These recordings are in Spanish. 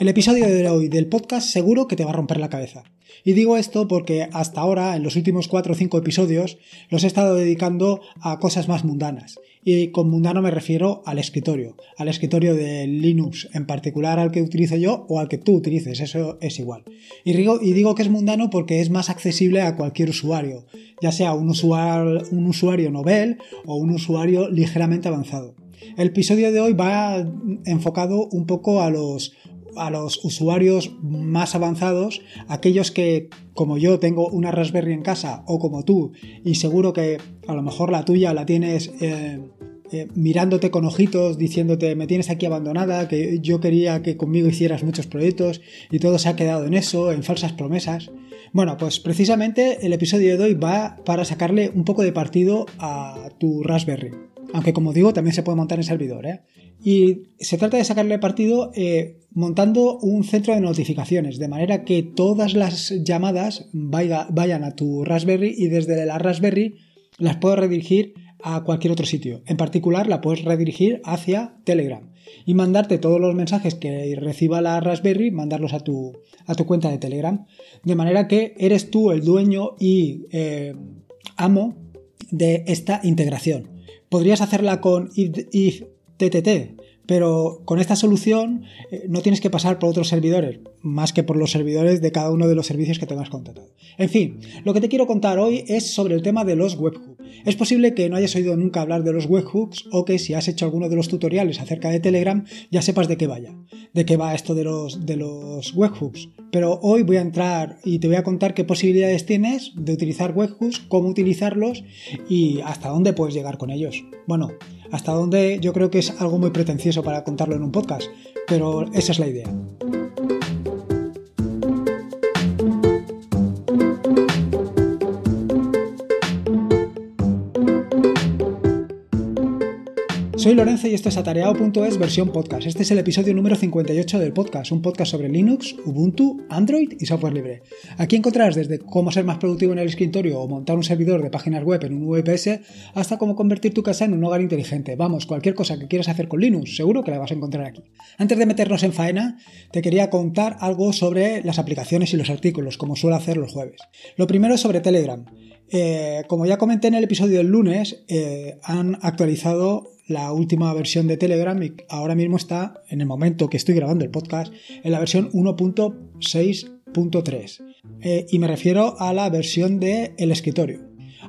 El episodio de hoy del podcast seguro que te va a romper la cabeza. Y digo esto porque hasta ahora, en los últimos 4 o 5 episodios, los he estado dedicando a cosas más mundanas. Y con mundano me refiero al escritorio, al escritorio de Linux, en particular al que utilizo yo o al que tú utilices, eso es igual. Y digo, que es mundano porque es más accesible a cualquier usuario, ya sea un usuario, un usuario novel o un usuario ligeramente avanzado. El episodio de hoy va enfocado un poco a los a los usuarios más avanzados, aquellos que, como yo, tengo una Raspberry en casa o como tú, y seguro que a lo mejor la tuya la tienes eh, eh, mirándote con ojitos, diciéndote me tienes aquí abandonada, que yo quería que conmigo hicieras muchos proyectos y todo se ha quedado en eso, en falsas promesas. Bueno, pues precisamente el episodio de hoy va para sacarle un poco de partido a tu Raspberry. Aunque como digo, también se puede montar en servidor. ¿eh? Y se trata de sacarle partido eh, montando un centro de notificaciones, de manera que todas las llamadas vayan a tu Raspberry y desde la Raspberry las puedo redirigir a cualquier otro sitio. En particular, la puedes redirigir hacia Telegram y mandarte todos los mensajes que reciba la Raspberry, mandarlos a tu, a tu cuenta de Telegram. De manera que eres tú el dueño y eh, amo de esta integración. Podrías hacerla con TTT, pero con esta solución eh, no tienes que pasar por otros servidores, más que por los servidores de cada uno de los servicios que tengas contratado. En fin, lo que te quiero contar hoy es sobre el tema de los webhooks. Es posible que no hayas oído nunca hablar de los webhooks o que si has hecho alguno de los tutoriales acerca de Telegram ya sepas de qué vaya, de qué va esto de los, de los webhooks. Pero hoy voy a entrar y te voy a contar qué posibilidades tienes de utilizar webhooks, cómo utilizarlos y hasta dónde puedes llegar con ellos. Bueno, hasta donde yo creo que es algo muy pretencioso para contarlo en un podcast, pero esa es la idea. Soy Lorenzo y esto es atareado.es versión podcast. Este es el episodio número 58 del podcast, un podcast sobre Linux, Ubuntu, Android y software libre. Aquí encontrarás desde cómo ser más productivo en el escritorio o montar un servidor de páginas web en un VPS hasta cómo convertir tu casa en un hogar inteligente. Vamos, cualquier cosa que quieras hacer con Linux, seguro que la vas a encontrar aquí. Antes de meternos en faena, te quería contar algo sobre las aplicaciones y los artículos, como suelo hacer los jueves. Lo primero es sobre Telegram. Eh, como ya comenté en el episodio del lunes, eh, han actualizado la última versión de Telegram y ahora mismo está, en el momento que estoy grabando el podcast, en la versión 1.6.3. Eh, y me refiero a la versión de el escritorio.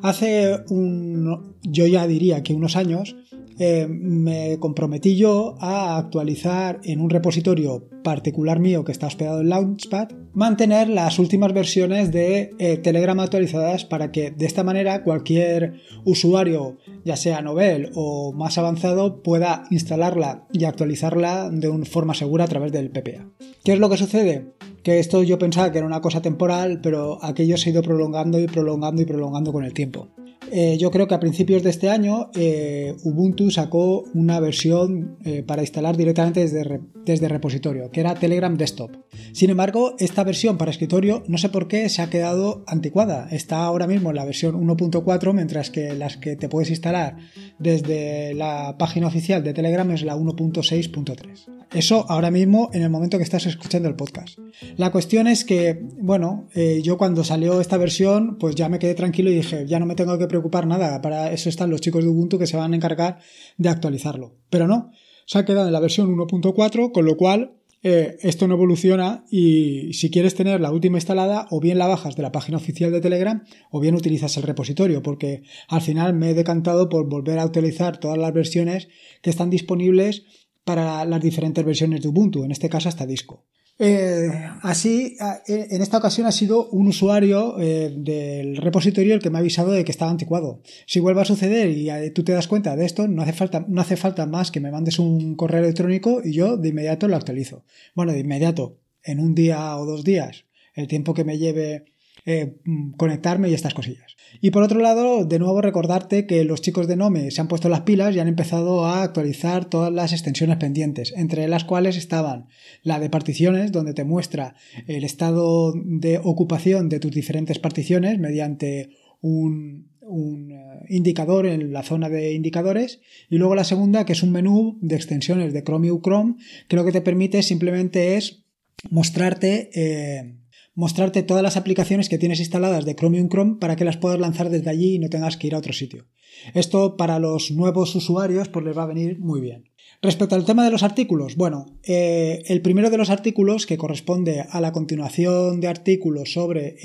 Hace un, yo ya diría que unos años, eh, me comprometí yo a actualizar en un repositorio particular mío que está hospedado en Launchpad, mantener las últimas versiones de eh, Telegram actualizadas para que de esta manera cualquier usuario, ya sea novel o más avanzado, pueda instalarla y actualizarla de una forma segura a través del PPA. ¿Qué es lo que sucede? Que esto yo pensaba que era una cosa temporal, pero aquello se ha ido prolongando y prolongando y prolongando con el tiempo. Eh, yo creo que a principios de este año eh, Ubuntu sacó una versión eh, para instalar directamente desde, desde, repositorio, que era Telegram Desktop. Sin embargo, esta versión para escritorio no sé por qué se ha quedado anticuada. Está ahora mismo en la versión 1.4, mientras que las que te puedes instalar desde la página oficial de Telegram es la 1.6.3. Eso ahora mismo en el momento que estás escuchando el podcast. La cuestión es que, bueno, yo cuando salió esta versión, pues ya me quedé tranquilo y dije, ya no me tengo que preocupar nada, para eso están los chicos de Ubuntu que se van a encargar de actualizarlo. Pero no, se ha quedado en la versión 1.4, con lo cual eh, esto no evoluciona y si quieres tener la última instalada, o bien la bajas de la página oficial de Telegram, o bien utilizas el repositorio, porque al final me he decantado por volver a utilizar todas las versiones que están disponibles para las diferentes versiones de Ubuntu, en este caso hasta disco. Eh, así, eh, en esta ocasión ha sido un usuario eh, del repositorio el que me ha avisado de que estaba anticuado. Si vuelve a suceder y tú te das cuenta de esto, no hace, falta, no hace falta más que me mandes un correo electrónico y yo de inmediato lo actualizo. Bueno, de inmediato, en un día o dos días, el tiempo que me lleve eh, mm, conectarme y estas cosillas. Y por otro lado, de nuevo recordarte que los chicos de Nome se han puesto las pilas y han empezado a actualizar todas las extensiones pendientes, entre las cuales estaban la de particiones, donde te muestra el estado de ocupación de tus diferentes particiones mediante un, eh, indicador en la zona de indicadores y luego la segunda que es un menú de extensiones de Chromium Chrome que lo que te permite simplemente es mostrarte, eh, mostrarte todas las aplicaciones que tienes instaladas de Chromium Chrome para que las puedas lanzar desde allí y no tengas que ir a otro sitio. Esto para los nuevos usuarios pues les va a venir muy bien. Respecto al tema de los artículos, bueno, eh, el primero de los artículos que corresponde a la continuación de artículos sobre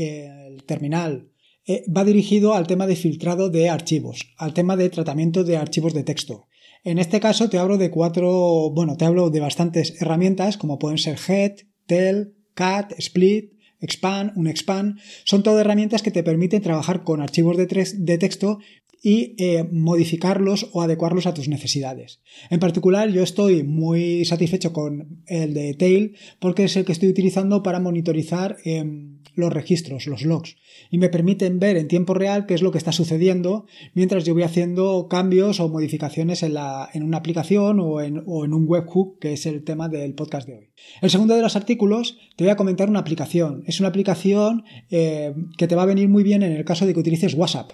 el terminal eh, va dirigido al tema de filtrado de archivos, al tema de tratamiento de archivos de texto. En este caso te hablo de cuatro, bueno, te hablo de bastantes herramientas como pueden ser Head, Tel, Cat, Split, Expand, Unexpand. Son todas herramientas que te permiten trabajar con archivos de, de texto y eh, modificarlos o adecuarlos a tus necesidades. En particular, yo estoy muy satisfecho con el de Tail porque es el que estoy utilizando para monitorizar em, los registros, los logs, y me permiten ver en tiempo real qué es lo que está sucediendo mientras yo voy haciendo cambios o modificaciones en, la, en una aplicación o en, o en, un webhook, que es el tema del podcast de hoy. El segundo de los artículos te voy a comentar una aplicación. Es una aplicación eh, que te va a venir muy bien en el caso de que utilices WhatsApp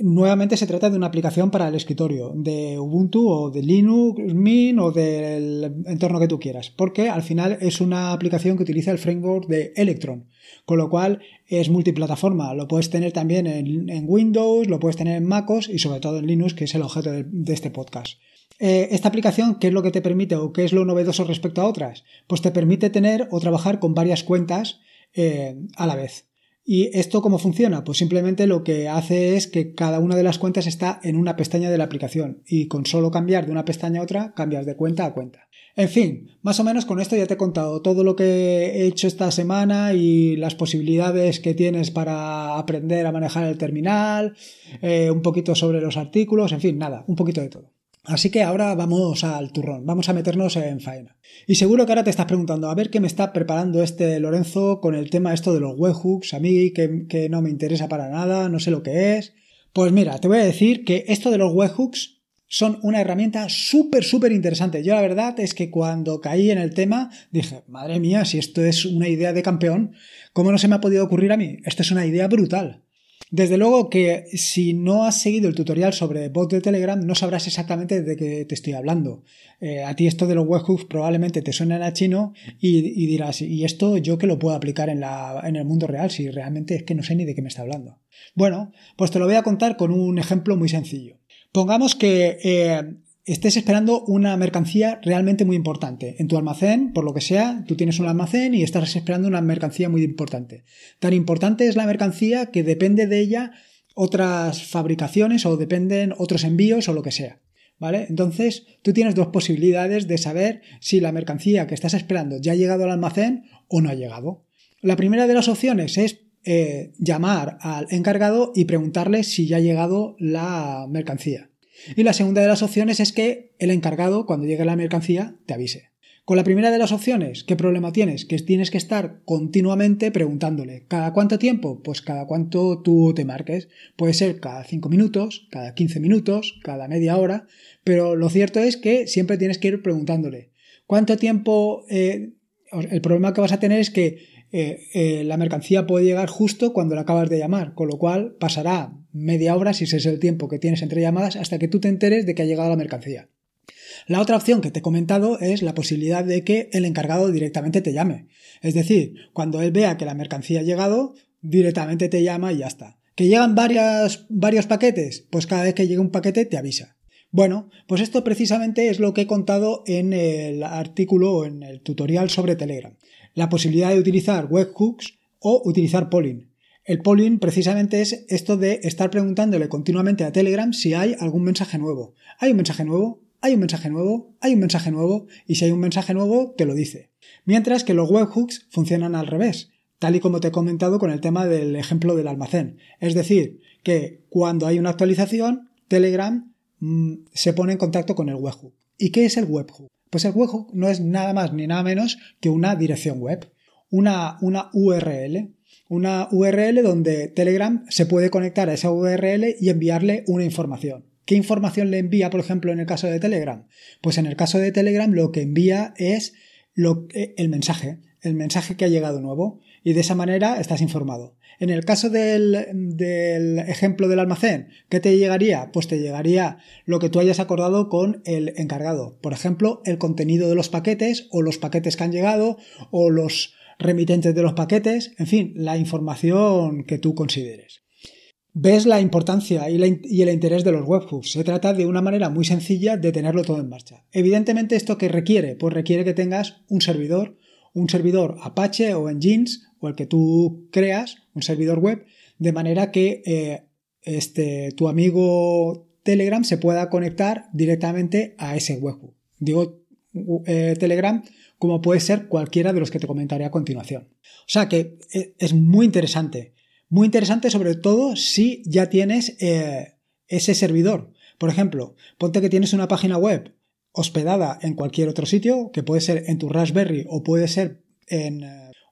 nuevamente se trata de una aplicación para el escritorio, de Ubuntu o de Linux, Mint o del entorno que tú quieras, porque al final es una aplicación que utiliza el framework de Electron, con lo cual es multiplataforma. Lo puedes tener también en, Windows, lo puedes tener en MacOS y sobre todo en Linux, que es el objeto de, este podcast. Eh, esta aplicación, ¿qué es lo que te permite o qué es lo novedoso respecto a otras? Pues te permite tener o trabajar con varias cuentas eh, a la vez. ¿Y esto cómo funciona? Pues simplemente lo que hace es que cada una de las cuentas está en una pestaña de la aplicación y con solo cambiar de una pestaña a otra cambias de cuenta a cuenta. En fin, más o menos con esto ya te he contado todo lo que he hecho esta semana y las posibilidades que tienes para aprender a manejar el terminal, eh, un poquito sobre los artículos, en fin, nada, un poquito de todo. Así que ahora vamos al turrón, vamos a meternos en faena. Y seguro que ahora te estás preguntando, a ver qué me está preparando este Lorenzo con el tema esto de los webhooks, a mí que, que no me interesa para nada, no sé lo que es. Pues mira, te voy a decir que esto de los webhooks son una herramienta súper, súper interesante. Yo la verdad es que cuando caí en el tema dije, madre mía, si esto es una idea de campeón, ¿cómo no se me ha podido ocurrir a mí? Esto es una idea brutal. Desde luego que si no has seguido el tutorial sobre bot de Telegram no sabrás exactamente de qué te estoy hablando. Eh, a ti esto de los webhooks probablemente te suena a chino y, dirás, ¿y esto yo que lo puedo aplicar en, la, en el mundo real si realmente es que no sé ni de qué me está hablando? Bueno, pues te lo voy a contar con un ejemplo muy sencillo. Pongamos que eh, estés esperando una mercancía realmente muy importante. En tu almacén, por lo que sea, tú tienes un almacén y estás esperando una mercancía muy importante. Tan importante es la mercancía que depende de ella otras fabricaciones o dependen otros envíos o lo que sea. ¿Vale? Entonces, tú tienes dos posibilidades de saber si la mercancía que estás esperando ya ha llegado al almacén o no ha llegado. La primera de las opciones es eh, llamar al encargado y preguntarle si ya ha llegado la mercancía. Y la segunda de las opciones es que el encargado, cuando llegue la mercancía, te avise. Con la primera de las opciones, ¿qué problema tienes? Que tienes que estar continuamente preguntándole. ¿Cada cuánto tiempo? Pues cada cuánto tú te marques. Puede ser cada 5 minutos, cada 15 minutos, cada media hora, pero lo cierto es que siempre tienes que ir preguntándole. ¿Cuánto tiempo? Eh, el problema que vas a tener es que eh, eh, la mercancía puede llegar justo cuando la acabas de llamar, con lo cual pasará media hora, si ese es el tiempo que tienes entre llamadas, hasta que tú te enteres de que ha llegado la mercancía. La otra opción que te he comentado es la posibilidad de que el encargado directamente te llame. Es decir, cuando él vea que la mercancía ha llegado, directamente te llama y ya está. ¿Que llegan varios paquetes? Pues cada vez que llegue un paquete te avisa. Bueno, pues esto precisamente es lo que he contado en el artículo o en el tutorial sobre Telegram la posibilidad de utilizar webhooks o utilizar polling. El polling precisamente es esto de estar preguntándole continuamente a Telegram si hay algún mensaje nuevo. ¿Hay un mensaje nuevo? ¿Hay un mensaje nuevo? ¿Hay un mensaje nuevo? Y si hay un mensaje nuevo, te lo dice. Mientras que los webhooks funcionan al revés, tal y como te he comentado con el tema del ejemplo del almacén. Es decir, que cuando hay una actualización, Telegram mm, se pone en contacto con el webhook. ¿Y qué es el webhook? Pues el webhook no es nada más ni nada menos que una dirección web, una, una URL. Una URL donde Telegram se puede conectar a esa URL y enviarle una información. ¿Qué información le envía, por ejemplo, en el caso de Telegram? Pues en el caso de Telegram lo que envía es eh, el mensaje. el mensaje que ha llegado nuevo y de esa manera estás informado. En el caso del, ejemplo del almacén, ¿qué te llegaría? Pues te llegaría lo que tú hayas acordado con el encargado. Por ejemplo, el contenido de los paquetes o los paquetes que han llegado o los remitentes de los paquetes, en fin, la información que tú consideres. Ves la importancia y, el interés de los webhooks. Se trata de una manera muy sencilla de tenerlo todo en marcha. Evidentemente, ¿esto qué requiere? Pues requiere que tengas un servidor, un servidor Apache o Engines o el que tú creas, un servidor web, de manera que eh, este, tu amigo Telegram se pueda conectar directamente a ese webhook. Digo eh, Telegram como puede ser cualquiera de los que te comentaré a continuación. O sea que eh, es muy interesante. Muy interesante sobre todo si ya tienes ese servidor. Por ejemplo, ponte que tienes una página web hospedada en cualquier otro sitio, que puede ser en tu Raspberry o puede ser en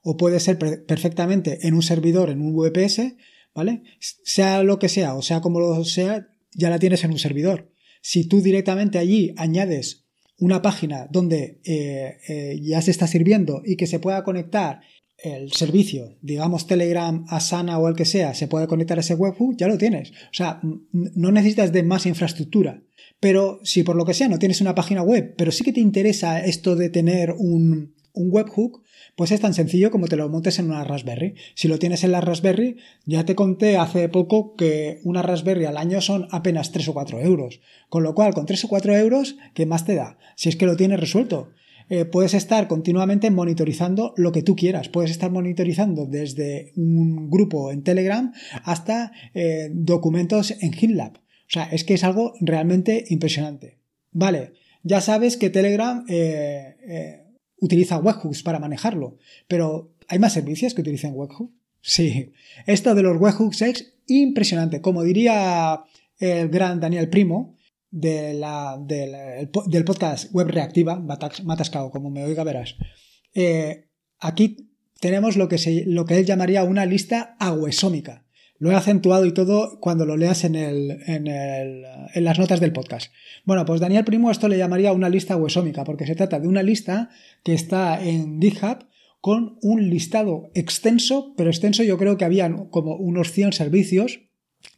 o puede ser perfectamente en un servidor, en un VPS, ¿vale? Sea lo que sea, o sea como lo sea, ya la tienes en un servidor. Si tú directamente allí añades una página donde eh, eh, ya se está sirviendo y que se pueda conectar el servicio, digamos Telegram, Asana o el que sea, se puede conectar a ese webhook, ya lo tienes. O sea, no necesitas de más infraestructura. Pero si por lo que sea no tienes una página web, pero sí que te interesa esto de tener un, un webhook, pues es tan sencillo como te lo montes en una Raspberry. Si lo tienes en la Raspberry, ya te conté hace poco que una Raspberry al año son apenas 3 o 4 euros. Con lo cual, con 3 o 4 euros, ¿qué más te da? Si es que lo tienes resuelto. Eh, puedes estar continuamente monitorizando lo que tú quieras. Puedes estar monitorizando desde un grupo en Telegram hasta eh, documentos en GitLab. O sea, es que es algo realmente impresionante. Vale, ya sabes que Telegram eh, utiliza webhooks para manejarlo, pero ¿hay más servicios que utilicen webhooks? Sí, esto de los webhooks es impresionante. Como diría el gran Daniel Primo de la, del podcast Web Reactiva, Matascao, como me oiga verás. Eh, aquí tenemos lo que, lo que él llamaría una lista aguesómica. Lo he acentuado y todo cuando lo leas en, el, en, el, en, las notas del podcast. Bueno, pues Daniel Primo esto le llamaría una lista huesómica, porque se trata de una lista que está en GitHub con un listado extenso, pero extenso yo creo que había como unos 100 servicios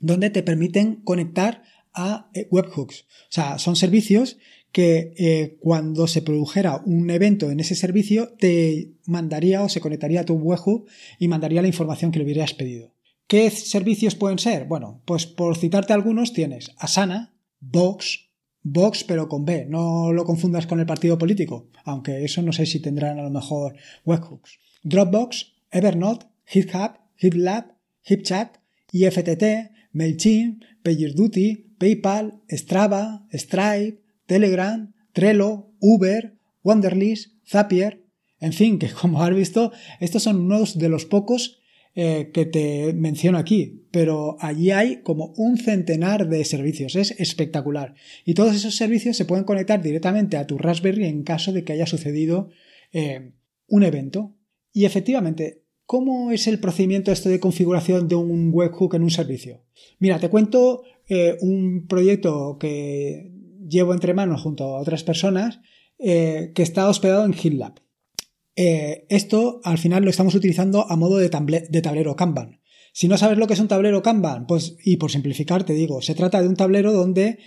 donde te permiten conectar a eh, webhooks. O sea, son servicios que eh, cuando se produjera un evento en ese servicio te mandaría o se conectaría a tu webhook y mandaría la información que le hubieras pedido. ¿Qué servicios pueden ser? Bueno, pues por citarte algunos tienes Asana, Vox, Vox pero con B, no lo confundas con el partido político, aunque eso no sé si tendrán a lo mejor webhooks. Dropbox, Evernote, GitHub, GitLab, HipChat, IFTT, MailChimp, PagerDuty, PayPal, Strava, Stripe, Telegram, Trello, Uber, Wonderlist, Zapier, en fin, que como has visto, estos son unos de los pocos eh, que te menciono aquí, pero allí hay como un centenar de servicios, es espectacular. Y todos esos servicios se pueden conectar directamente a tu Raspberry en caso de que haya sucedido eh, un evento. Y efectivamente, ¿cómo es el procedimiento este de configuración de un webhook en un servicio? Mira, te cuento eh, un proyecto que llevo entre manos junto a otras personas que está hospedado en GitLab. Eh, esto al final lo estamos utilizando a modo de, tablero Kanban. Si no sabes lo que es un tablero Kanban, pues, y por simplificar te digo, se trata de un tablero donde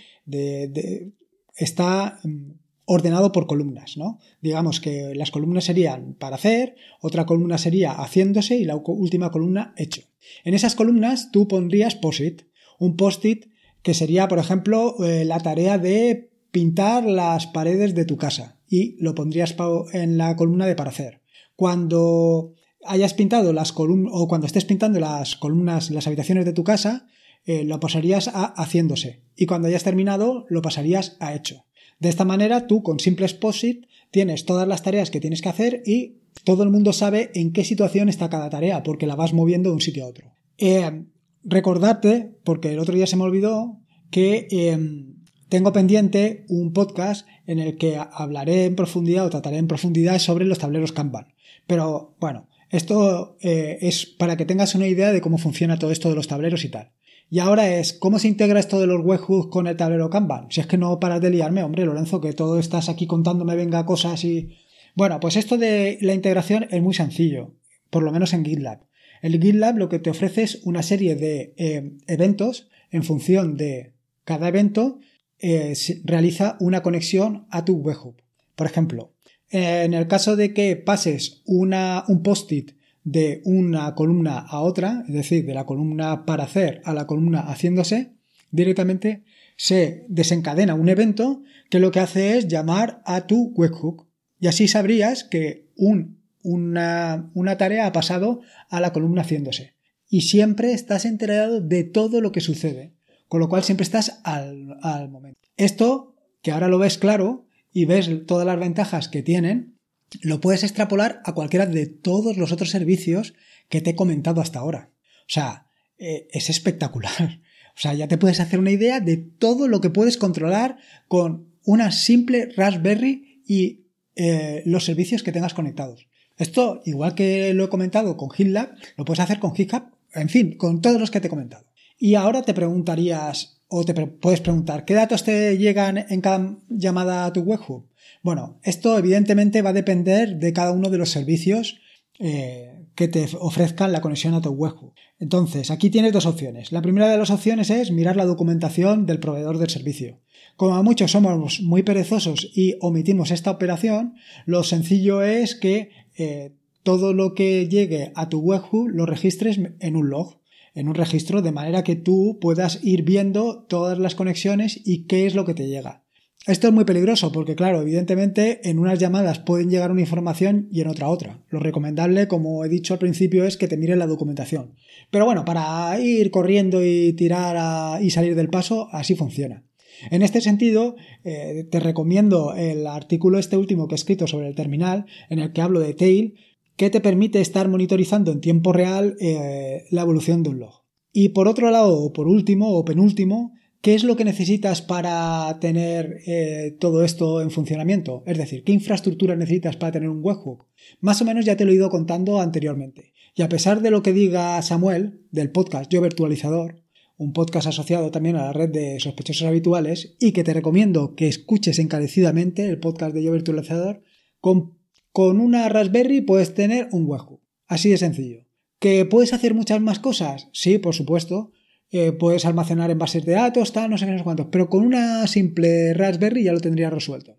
está mm, ordenado por columnas, ¿no? Digamos que las columnas serían para hacer, otra columna sería haciéndose y la última columna hecho. En esas columnas tú pondrías post-it, un post-it que sería, por ejemplo, eh, la tarea de pintar las paredes de tu casa y lo pondrías en la columna de para hacer. Cuando hayas pintado las columnas o cuando estés pintando las columnas, las habitaciones de tu casa, eh, lo pasarías a haciéndose y cuando hayas terminado lo pasarías a hecho. De esta manera tú con simples POSIT tienes todas las tareas que tienes que hacer y todo el mundo sabe en qué situación está cada tarea porque la vas moviendo de un sitio a otro. Eh, recordarte, porque el otro día se me olvidó, que em, tengo pendiente un podcast en el que hablaré en profundidad o trataré en profundidad sobre los tableros Kanban. Pero bueno, esto eh, es para que tengas una idea de cómo funciona todo esto de los tableros y tal. Y ahora es, ¿cómo se integra esto de los webhooks con el tablero Kanban? Si es que no paras de liarme, hombre, Lorenzo, que todo estás aquí contándome venga cosas y... Bueno, pues esto de la integración es muy sencillo, por lo menos en GitLab. El GitLab lo que te ofrece es una serie de eh, eventos en función de cada evento eh, realiza una conexión a tu webhook. Por ejemplo, en el caso de que pases una, un post-it de una columna a otra, es decir, de la columna para hacer a la columna haciéndose, directamente se desencadena un evento que lo que hace es llamar a tu webhook. Y así sabrías que una, tarea ha pasado a la columna haciéndose. Y siempre estás enterado de todo lo que sucede. Con lo cual siempre estás al, al momento. Esto, que ahora lo ves claro y ves todas las ventajas que tienen, lo puedes extrapolar a cualquiera de todos los otros servicios que te he comentado hasta ahora. O sea, eh, es espectacular. O sea, ya te puedes hacer una idea de todo lo que puedes controlar con una simple Raspberry y eh, los servicios que tengas conectados. Esto, igual que lo he comentado con GitLab, lo puedes hacer con GitHub, en fin, con todos los que te he comentado. Y ahora te preguntarías, o te puedes preguntar, ¿qué datos te llegan en cada llamada a tu webhook? Bueno, esto evidentemente va a depender de cada uno de los servicios eh, que te ofrezcan la conexión a tu webhook. Entonces, aquí tienes dos opciones. La primera de las opciones es mirar la documentación del proveedor del servicio. Como a muchos somos muy perezosos y omitimos esta operación, lo sencillo es que eh, todo lo que llegue a tu webhook lo registres en un log, en un registro, de manera que tú puedas ir viendo todas las conexiones y qué es lo que te llega. Esto es muy peligroso porque, claro, evidentemente en unas llamadas pueden llegar una información y en otra otra. Lo recomendable, como he dicho al principio, es que te mires la documentación. Pero bueno, para ir corriendo y tirar y salir del paso, así funciona. En este sentido, eh, te recomiendo el artículo este último que he escrito sobre el terminal, en el que hablo de Tail, que te permite estar monitorizando en tiempo real eh, la evolución de un log. Y por otro lado, o por último, o penúltimo, ¿Qué es lo que necesitas para tener eh, todo esto en funcionamiento? Es decir, ¿qué infraestructura necesitas para tener un webhook? Más o menos ya te lo he ido contando anteriormente. Y a pesar de lo que diga Samuel del podcast Yo Virtualizador, un podcast asociado también a la red de sospechosos habituales y que te recomiendo que escuches encarecidamente el podcast de Yo Virtualizador, con, con una Raspberry puedes tener un webhook. Así de sencillo. ¿Que puedes hacer muchas más cosas? Sí, por supuesto eh, puedes almacenar en bases de datos, tal, no sé qué, no sé cuántos. Pero con una simple Raspberry ya lo tendrías resuelto.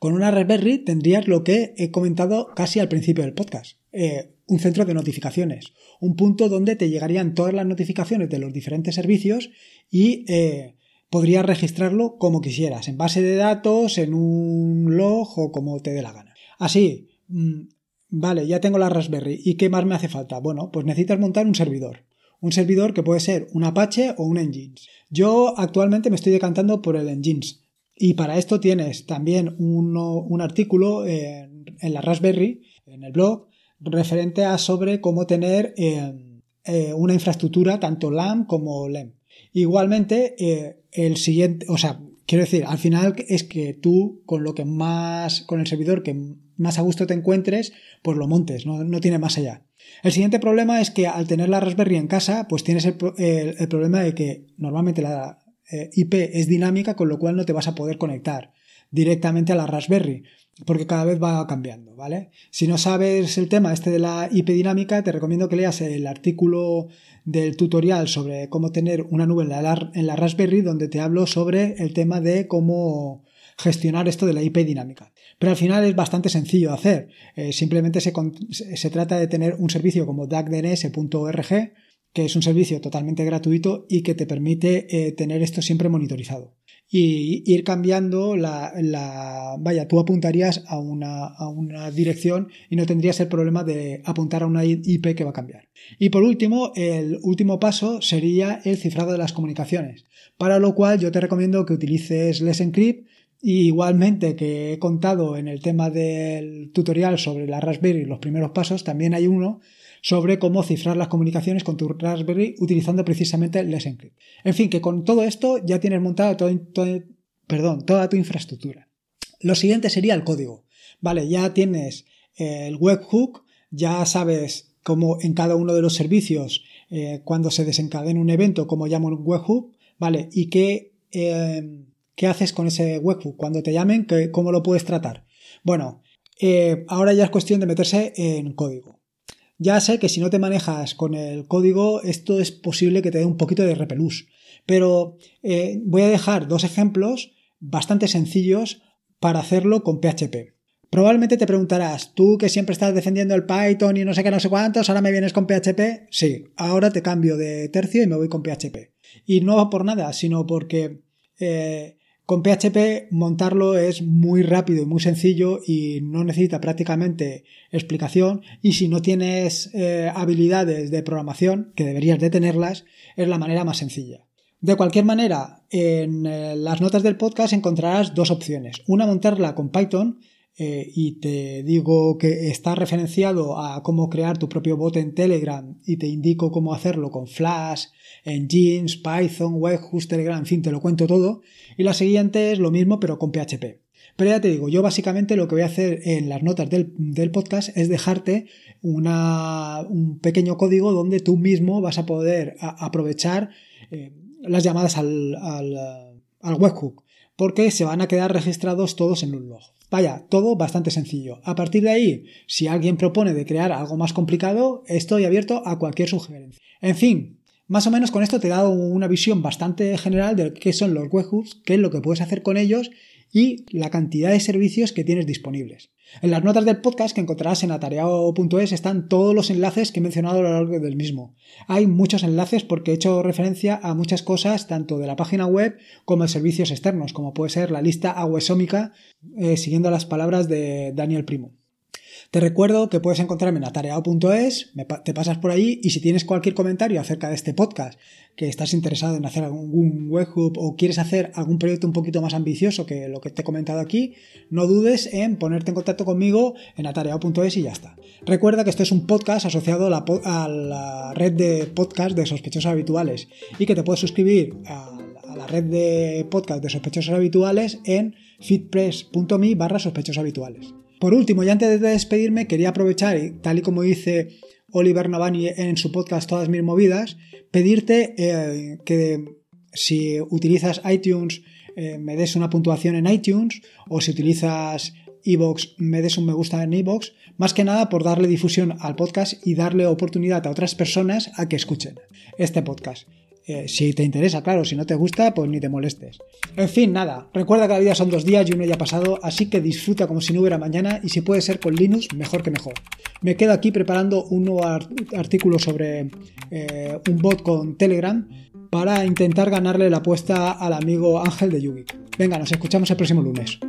Con una Raspberry tendrías lo que he comentado casi al principio del podcast. Eh, un centro de notificaciones. Un punto donde te llegarían todas las notificaciones de los diferentes servicios y eh, podrías registrarlo como quisieras, en base de datos, en un log o como te dé la gana. Así, mm, vale, ya tengo la Raspberry. ¿Y qué más me hace falta? Bueno, pues necesitas montar un servidor un servidor que puede ser un Apache o un Nginx. Yo actualmente me estoy decantando por el Nginx y para esto tienes también un artículo en, la Raspberry, en el blog, referente a sobre cómo tener eh, eh, una infraestructura tanto LAM como LEM. Igualmente, eh, el siguiente, o sea, quiero decir, al final es que tú con lo que más, con el servidor que más a gusto te encuentres, pues lo montes, no, no tiene más allá. El siguiente problema es que al tener la Raspberry en casa, pues tienes el, problema de que normalmente la eh, IP es dinámica, con lo cual no te vas a poder conectar directamente a la Raspberry, porque cada vez va cambiando, ¿vale? Si no sabes el tema este de la IP dinámica, te recomiendo que leas el artículo del tutorial sobre cómo tener una nube en la, en la Raspberry, donde te hablo sobre el tema de cómo gestionar esto de la IP dinámica. Pero al final es bastante sencillo de hacer. Eh, simplemente se, se, trata de tener un servicio como dacdns.org, que es un servicio totalmente gratuito y que te permite eh, tener esto siempre monitorizado. Y ir cambiando la, la, Vaya, tú apuntarías a una, a una dirección y no tendrías el problema de apuntar a una IP que va a cambiar. Y por último, el último paso sería el cifrado de las comunicaciones, para lo cual yo te recomiendo que utilices Let's Encrypt y igualmente que he contado en el tema del tutorial sobre la Raspberry los primeros pasos, también hay uno sobre cómo cifrar las comunicaciones con tu Raspberry utilizando precisamente Let's Encrypt. En fin, que con todo esto ya tienes montado perdón, toda tu infraestructura. Lo siguiente sería el código. Vale, ya tienes el webhook, ya sabes cómo en cada uno de los servicios, eh, cuando se desencadena un evento, cómo llamo un webhook, vale, y qué eh, ¿Qué haces con ese webhook? Cuando te llamen, ¿cómo lo puedes tratar? Bueno, Eh, ahora ya es cuestión de meterse en código. Ya sé que si no te manejas con el código, esto es posible que te dé un poquito de repelús. Pero eh, voy a dejar dos ejemplos bastante sencillos para hacerlo con PHP. Probablemente te preguntarás, tú que siempre estás defendiendo el Python y no sé qué, no sé cuántos, ahora me vienes con PHP. Sí, ahora te cambio de tercio y me voy con PHP. Y no por nada, sino porque eh, con PHP montarlo es muy rápido y muy sencillo y no necesita prácticamente explicación y si no tienes eh, habilidades de programación, que deberías de tenerlas, es la manera más sencilla. De cualquier manera, en eh, las notas del podcast encontrarás dos opciones. Una, montarla con Python eh, y te digo que está referenciado a cómo crear tu propio bot en Telegram y te indico cómo hacerlo con Flash, Engines, Python, Webhooks, Telegram, en fin, te lo cuento todo. Y la siguiente es lo mismo pero con PHP. Pero ya te digo, yo básicamente lo que voy a hacer en las notas del, podcast es dejarte un pequeño código donde tú mismo vas a poder aprovechar eh, las llamadas al, al, webhook, porque se van a quedar registrados todos en un log. Vaya, todo bastante sencillo. A partir de ahí, si alguien propone de crear algo más complicado, estoy abierto a cualquier sugerencia. En fin, más o menos con esto te he dado una visión bastante general de qué son los webhooks, qué es lo que puedes hacer con ellos y la cantidad de servicios que tienes disponibles. En las notas del podcast que encontrarás en atareado.es están todos los enlaces que he mencionado a lo largo del mismo. Hay muchos enlaces porque he hecho referencia a muchas cosas tanto de la página web como de servicios externos, como puede ser la lista aguesómica, eh, siguiendo las palabras de Daniel Primo. Te recuerdo que puedes encontrarme en atareado.es, te pasas por ahí y si tienes cualquier comentario acerca de este podcast, que estás interesado en hacer algún webhook o quieres hacer algún proyecto un poquito más ambicioso que lo que te he comentado aquí, no dudes en ponerte en contacto conmigo en atareado.es y ya está. Recuerda que este es un podcast asociado a la, a la red de podcast de sospechosos habituales y que te puedes suscribir a, la red de podcast de sospechosos habituales en fitpress.me barra sospechosos habituales. Por último, y antes de despedirme, quería aprovechar, tal y como dice Oliver Navani en su podcast Todas mis movidas, pedirte eh, que si utilizas iTunes eh, me des una puntuación en iTunes o si utilizas iBox me des un me gusta en iBox, más que nada por darle difusión al podcast y darle oportunidad a otras personas a que escuchen este podcast. Eh, si te interesa, claro, si no te gusta, pues ni te molestes. En fin, nada, recuerda que la vida son dos días y uno ya ha pasado, así que disfruta como si no hubiera mañana y si puede ser con Linux, mejor que mejor. Me quedo aquí preparando un nuevo artículo sobre eh, un bot con Telegram para intentar ganarle la apuesta al amigo Ángel de Yugi. Venga, nos escuchamos el próximo lunes.